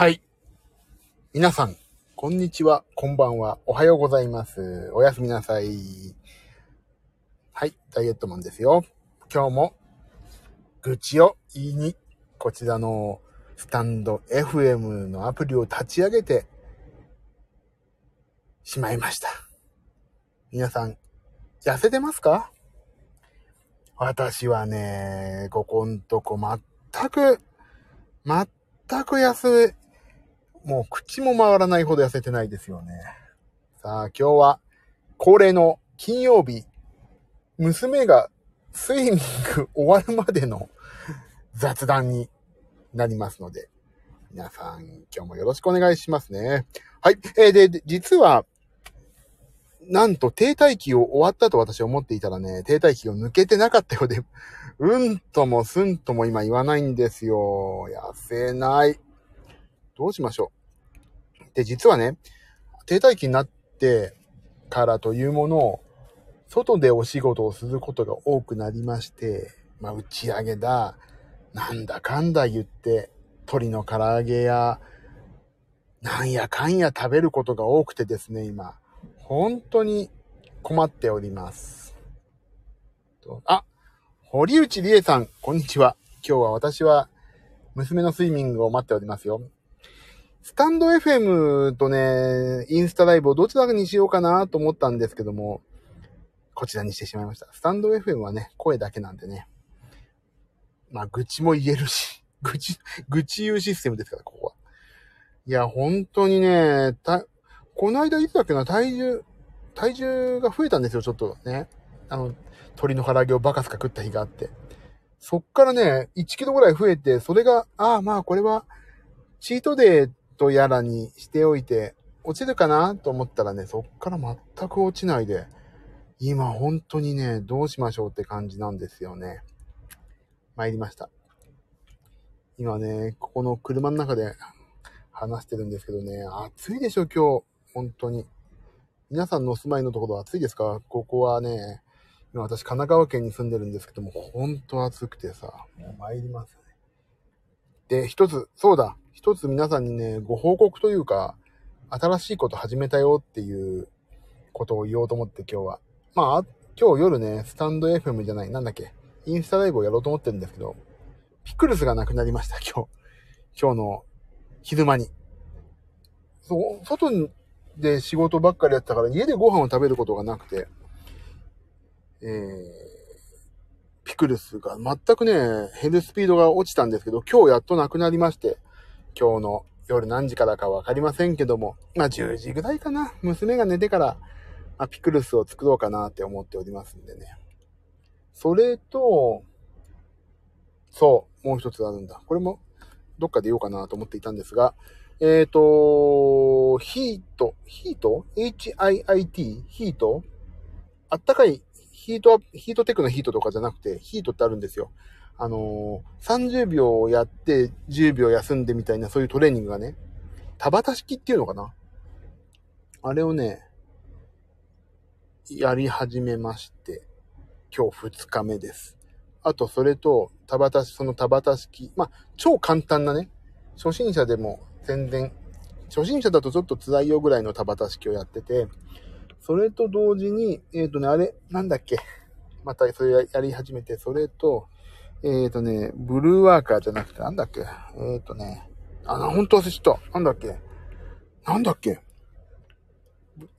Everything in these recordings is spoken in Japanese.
はい。皆さん、こんにちは、こんばんは、おはようございます。おやすみなさい。はい、ダイエットマンですよ。今日も、愚痴を言いに、こちらのスタンド FM のアプリを立ち上げてしまいました。皆さん、痩せてますか？私はね、ここんとこ全く、全く痩せ、もう口も回らないほど痩せてないですよね。さあ、今日は恒例の金曜日、娘がスイミング終わるまでの雑談になりますので、皆さん今日もよろしくお願いしますね。はい。えーで、実は、なんと停滞期を終わったと私は思っていたらね、停滞期を抜けてなかったようで、うんともすんとも今言わないんですよ。痩せない。どうしましょう。で、実はね、停滞期になってからというものを、外でお仕事をすることが多くなりまして、まあ、打ち上げだ、なんだかんだ言って、鶏の唐揚げや、なんやかんや食べることが多くてですね、今。本当に困っております。とあ、堀内理恵さん、こんにちは。今日は私は娘のスイミングを待っておりますよ。スタンド FM とね、インスタライブをどちらにしようかなと思ったんですけども、こちらにしてしまいました。スタンド FM はね、声だけなんでね。まあ、愚痴も言えるし、愚痴、愚痴言うシステムですから、ここは。いや、本当にね、た、この間いつだっけな、体重、体重が増えたんですよ、ちょっとね。あの、鶏の唐揚げをバカスカ食った日があって。そっからね、1キロぐらい増えて、それが、ああ、まあこれは、チートデーとやらにしておいて、落ちるかなと思ったらね、そっから全く落ちないで、今本当にね、どうしましょうって感じなんですよね。参りました。今ね、ここの車の中で話してるんですけどね、暑いでしょ、今日。本当に。皆さんのお住まいのところ暑いですか？ここはね、今私神奈川県に住んでるんですけども、本当暑くてさ、もう参りますね。で、一つ、そうだ、一つ皆さんにね、ご報告というか、新しいこと始めたよっていうことを言おうと思って今日は。まあ、今日夜ね、スタンド FM じゃない、なんだっけ、インスタライブをやろうと思ってるんですけど、ピクルスがなくなりました、今日。今日の昼間に。そう、外で仕事ばっかりやったから、家でご飯を食べることがなくて、えー、ピクルスが全くね、減るスピードが落ちたんですけど、今日やっとなくなりまして、今日の夜何時からかわかりませんけども、まあ10時ぐらいかな。娘が寝てから、まあ、ピクルスを作ろうかなって思っておりますんでね。それと、そう、もう一つあるんだ。これもどっかで言おうかなと思っていたんですが、えっ、ー、と、ヒート、ヒート ?H-I-I-T? ヒート？あったかい、ヒート、ヒートテックのヒートとかじゃなくて、ヒートってあるんですよ。あのー、30秒やって10秒休んでみたいなそういうトレーニングがね、田畑式っていうのかな？あれをね、やり始めまして、今日2日目です。あと、それと、田畑、その田畑式、まあ、超簡単なね、初心者でも全然、初心者だとちょっと辛いよぐらいの田畑式をやってて、それと同時に、えっ、ー、とね、あれ、なんだっけ？またそれやり始めて、それと、えっ、ー、とね、ブルーワーカーじゃなくて、なんだっけ？えっ、ー、とね、あ、な、本当忘れちゃった。なんだっけ？なんだっけ？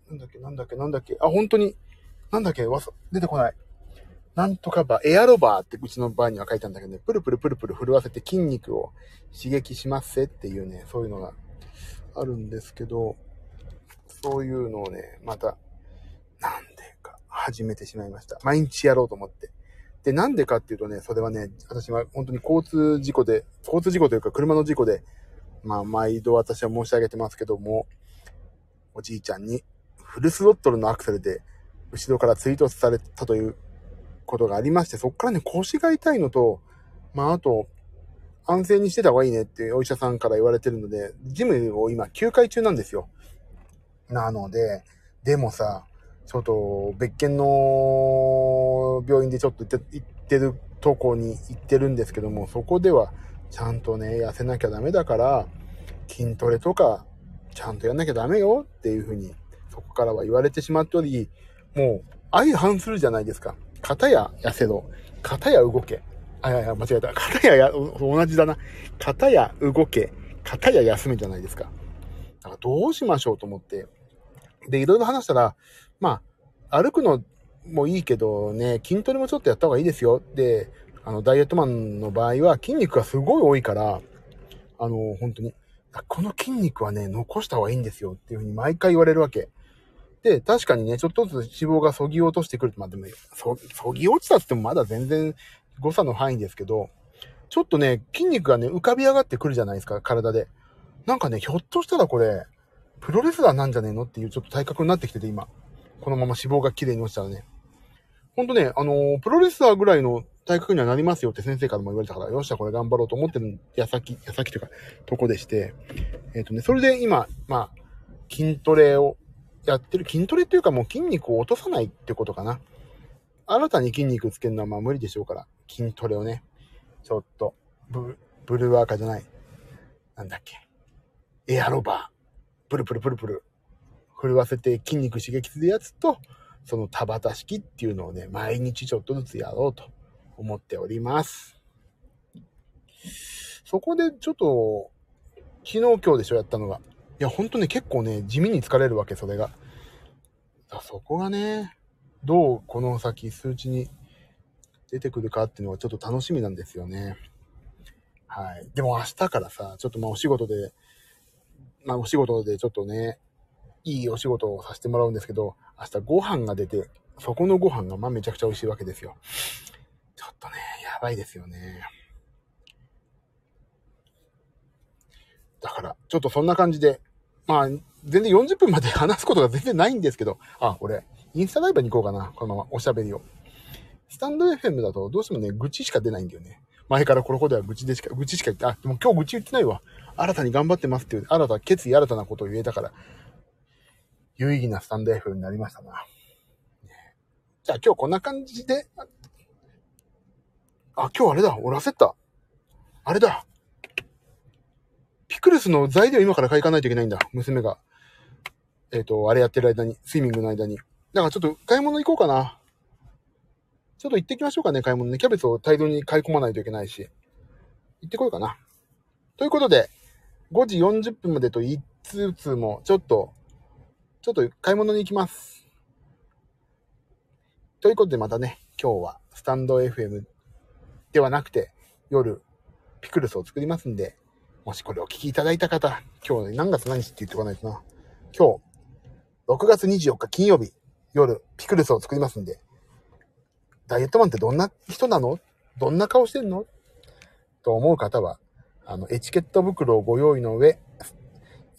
なんだっけ、なんだっけ、なんだっけ？あ、本当に、なんだっけ、わ、出てこない。なんとかバー、エアロバーってうちのバーには書いたんだけどね、プルプルプルプル震わせて筋肉を刺激しますせっていうね、そういうのがあるんですけど、そういうのをね、また、なんでか始めてしまいました。毎日やろうと思って。で、なんでかっていうとね、それはね、私は本当に交通事故で、交通事故というか車の事故で、まあ、毎度私は申し上げてますけども、おじいちゃんにフルスロットルのアクセルで後ろから追突されたということがありまして、そっからね、腰が痛いのと、まあ、あと、安静にしてた方がいいねってお医者さんから言われてるので、ジムを今休会中なんですよ。なので、でもさ、ちょっと別件の病院でちょっと行って行ってるとこに行ってるんですけども、そこではちゃんとね、痩せなきゃダメだから、筋トレとか、ちゃんとやんなきゃダメよっていうふうに、そこからは言われてしまっており、もう、相反するじゃないですか。片や痩せろ。片や動け。あ、いやいや、間違えた。片やや、同じだな。片や動け。片や休めじゃないですか。だからどうしましょうと思って。で、いろいろ話したら、まあ、歩くのもいいけどね、筋トレもちょっとやった方がいいですよ。で、あの、ダイエットマンの場合は筋肉がすごい多いから、あの、本当に、この筋肉はね、残した方がいいんですよっていうふうに毎回言われるわけ。で、確かにね、ちょっとずつ脂肪がそぎ落としてくる。まあでも、そ、そぎ落ちたってもまだ全然誤差の範囲ですけど、ちょっとね、筋肉がね、浮かび上がってくるじゃないですか、体で。なんかね、ひょっとしたらこれ、プロレスラーなんじゃねえのっていうちょっと体格になってきてて、今。このまま脂肪が綺麗に落ちたらね。ほんとね、あのー、プロレスラーぐらいの体格にはなりますよって先生からも言われたから、よっしゃ、これ頑張ろうと思ってる矢先、矢先というか、とこでして、えっ、ー、とね、それで今、まあ、筋トレをやってる、筋トレっていうかもう筋肉を落とさないってことかな。新たに筋肉つけるのはまあ無理でしょうから、筋トレをね、ちょっと、ブ、ブルーワーカーじゃない。なんだっけ。エアロバー。プルプルプルプル。震わせて筋肉刺激するやつと、その田畑式っていうのをね、毎日ちょっとずつやろうと思っております。そこでちょっと、昨日今日でしょ、やったのが。いや、ほんとね、結構ね、地味に疲れるわけ、それが。そこがね、どうこの先数値に出てくるかっていうのはちょっと楽しみなんですよね。はい。でも明日からさ、ちょっとまあお仕事で、まあお仕事でちょっとね、いいお仕事をさせてもらうんですけど、明日ご飯が出て、そこのご飯がまあめちゃくちゃ美味しいわけですよ。ちょっとね、やばいですよね。だから、ちょっとそんな感じで、まあ、全然40分まで 話すことが全然ないんですけど、あ、俺、インスタライブに行こうかな。このままおしゃべりを。スタンド FM だとどうしてもね、愚痴しか出ないんだよね。前からこのことは愚痴でしか、愚痴しか言って、あ、でも今日愚痴言ってないわ。新たに頑張ってますっていう、新た、決意新たなことを言えたから、有意義なスタンド F になりましたな。じゃあ今日こんな感じで、あ、今日あれだ、俺焦った。あれだ。ピクルスの材料今から買いかないといけないんだ。娘が。えっ、ー、と、あれやってる間に、スイミングの間に。だからちょっと買い物行こうかな。ちょっと行ってきましょうかね、買い物ね。キャベツを大量に買い込まないといけないし。行ってこようかな。ということで、5時40分までと言いつつも、ちょっと、ちょっと買い物に行きます。ということでまたね、今日はスタンド FM ではなくて、夜、ピクルスを作りますんで、もしこれをお聞きいただいた方、今日、何月何日って言ってこないとな。今日、6月24日金曜日、夜、ピクルスを作りますんで、ダイエットマンってどんな人なの？どんな顔してんの？と思う方は、あの、エチケット袋をご用意の上、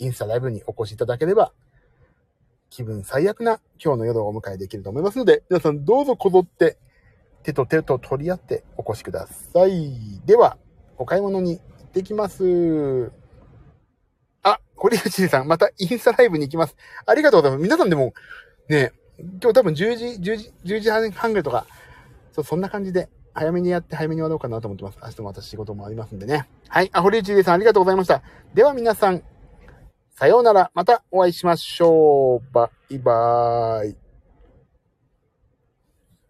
インスタライブにお越しいただければ、気分最悪な今日の夜をお迎えできると思いますので、皆さんどうぞこぞって手と手と取り合ってお越しください。では、お買い物に行ってきます。あ、堀内さん、またインスタライブに行きます。ありがとうございます。皆さんでも、ね、今日多分10時、10時、10時半ぐらいとか、そそんな感じで、早めにやって早めに終わろうかなと思ってます。明日も私仕事もありますんでね。はい。あ、堀内さんありがとうございました。では皆さん、さようなら。またお会いしましょう。バイバーイ。